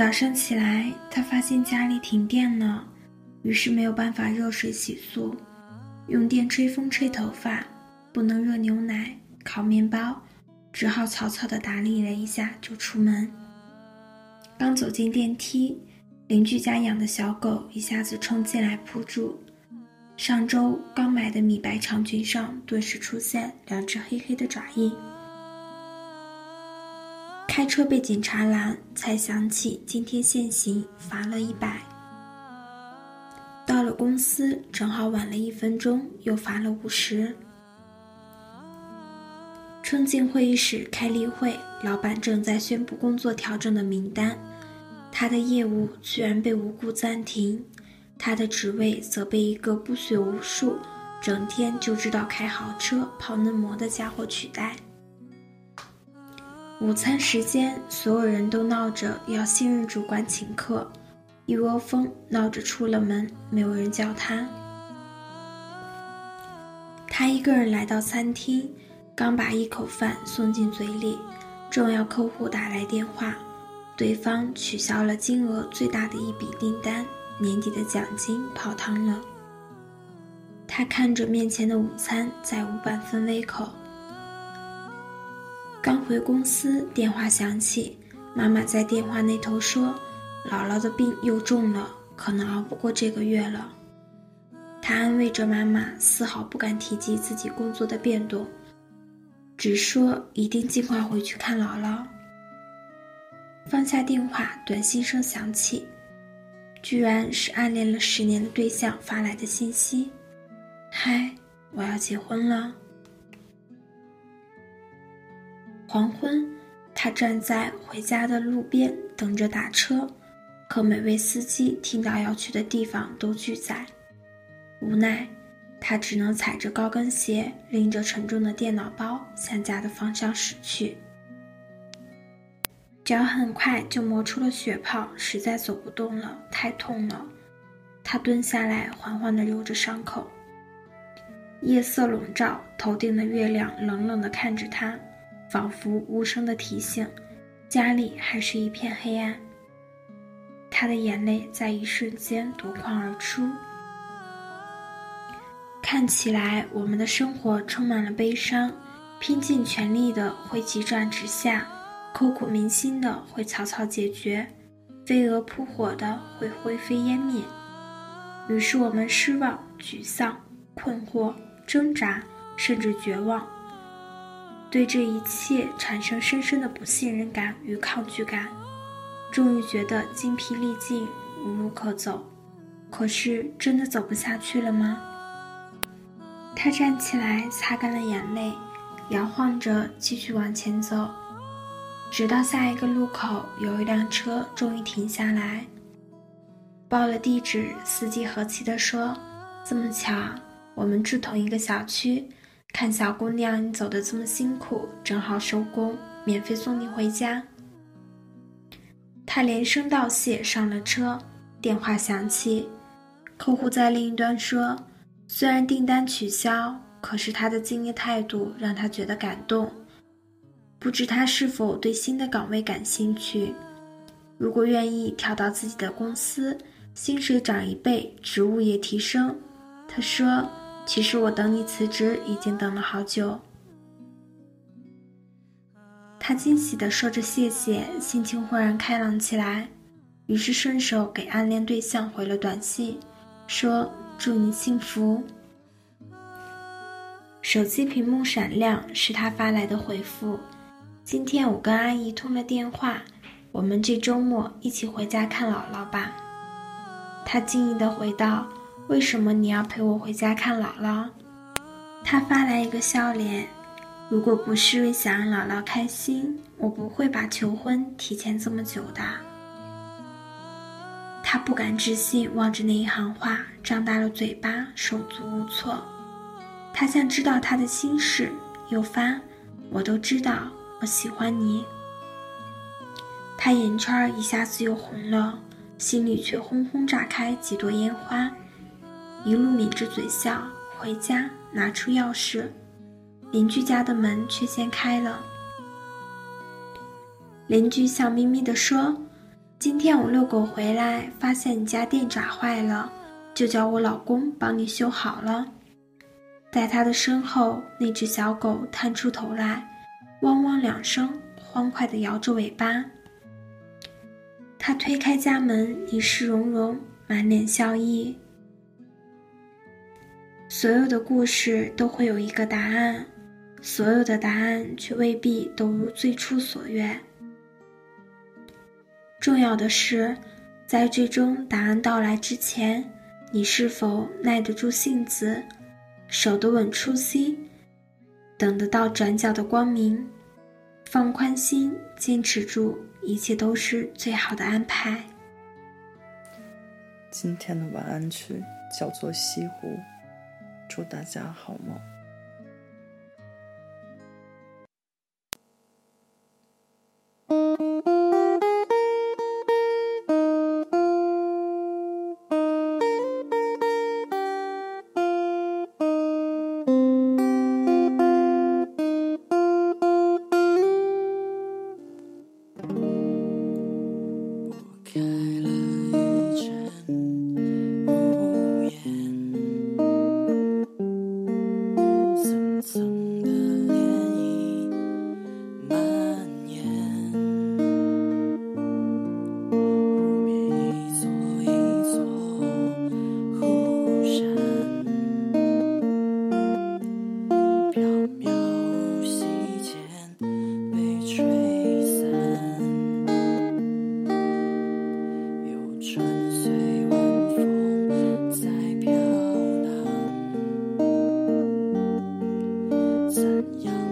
早上起来，他发现家里停电了，于是没有办法热水洗漱，用电吹风吹头发，不能热牛奶、烤面包，只好草草的打理了一下就出门。刚走进电梯，邻居家养的小狗一下子冲进来扑住，上周刚买的米白长裙上顿时出现两只黑黑的爪印。开车被警察拦，才想起今天限行，罚了一百。到了公司，正好晚了一分钟，又罚了五十。冲进会议室开例会，老板正在宣布工作调整的名单。他的业务居然被无故暂停，他的职位则被一个不学无术、整天就知道开豪车、泡嫩模的家伙取代。午餐时间，所有人都闹着要新任主管请客，一窝蜂闹着出了门，没有人叫他。他一个人来到餐厅，刚把一口饭送进嘴里，重要客户打来电话。对方取消了金额最大的一笔订单，年底的奖金泡汤了。他看着面前的午餐，再无半分胃口。刚回公司，电话响起，妈妈在电话那头说：“姥姥的病又重了，可能熬不过这个月了。”他安慰着妈妈，丝毫不敢提及自己工作的变动，只说一定尽快回去看姥姥。放下电话，短信声响起，居然是暗恋了十年的对象发来的信息：“嗨，我要结婚了。”黄昏，他站在回家的路边等着打车，可每位司机听到要去的地方都拒载，无奈，他只能踩着高跟鞋，拎着沉重的电脑包向家的方向驶去。脚很快就磨出了血泡，实在走不动了，太痛了。他蹲下来，缓缓地揉着伤口。夜色笼罩，头顶的月亮冷冷地看着他，仿佛无声的提醒：家里还是一片黑暗。他的眼泪在一瞬间夺眶而出。看起来，我们的生活充满了悲伤，拼尽全力的会急转直下。刻骨铭心的会草草解决，飞蛾扑火的会灰飞烟灭。于是我们失望、沮丧、困惑、挣扎，甚至绝望，对这一切产生深深的不信任感与抗拒感。终于觉得精疲力尽，无路可走。可是真的走不下去了吗？他站起来，擦干了眼泪，摇晃着继续往前走。直到下一个路口，有一辆车终于停下来，报了地址。司机和气地说：“这么巧，我们住同一个小区。看小姑娘你走的这么辛苦，正好收工，免费送你回家。”他连声道谢，上了车。电话响起，客户在另一端说：“虽然订单取消，可是他的敬业态度让他觉得感动。”不知他是否对新的岗位感兴趣？如果愿意调到自己的公司，薪水涨一倍，职务也提升。他说：“其实我等你辞职已经等了好久。”他惊喜地说着谢谢，心情豁然开朗起来，于是顺手给暗恋对象回了短信，说：“祝你幸福。”手机屏幕闪亮，是他发来的回复。今天我跟阿姨通了电话，我们这周末一起回家看姥姥吧。他惊异地回道：“为什么你要陪我回家看姥姥？”他发来一个笑脸：“如果不是为想让姥姥开心，我不会把求婚提前这么久的。”他不敢置信，望着那一行话，张大了嘴巴，手足无措。他像知道他的心事，又发：“我都知道。”我喜欢你，他眼圈一下子又红了，心里却轰轰炸开几朵烟花，一路抿着嘴笑。回家拿出钥匙，邻居家的门却先开了。邻居笑眯眯地说：“今天我遛狗回来，发现你家电闸坏了，就叫我老公帮你修好了。在他的身后，那只小狗探出头来，汪汪两声，欢快地摇着尾巴。他推开家门，一世融融，满脸笑意。所有的故事都会有一个答案，所有的答案却未必都如最初所愿。重要的是，在最终答案到来之前，你是否耐得住性子，守得稳初心，等得到转角的光明，放宽心，坚持住，一切都是最好的安排。今天的晚安曲叫做《西湖》，祝大家好梦。怎样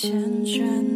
缱绻。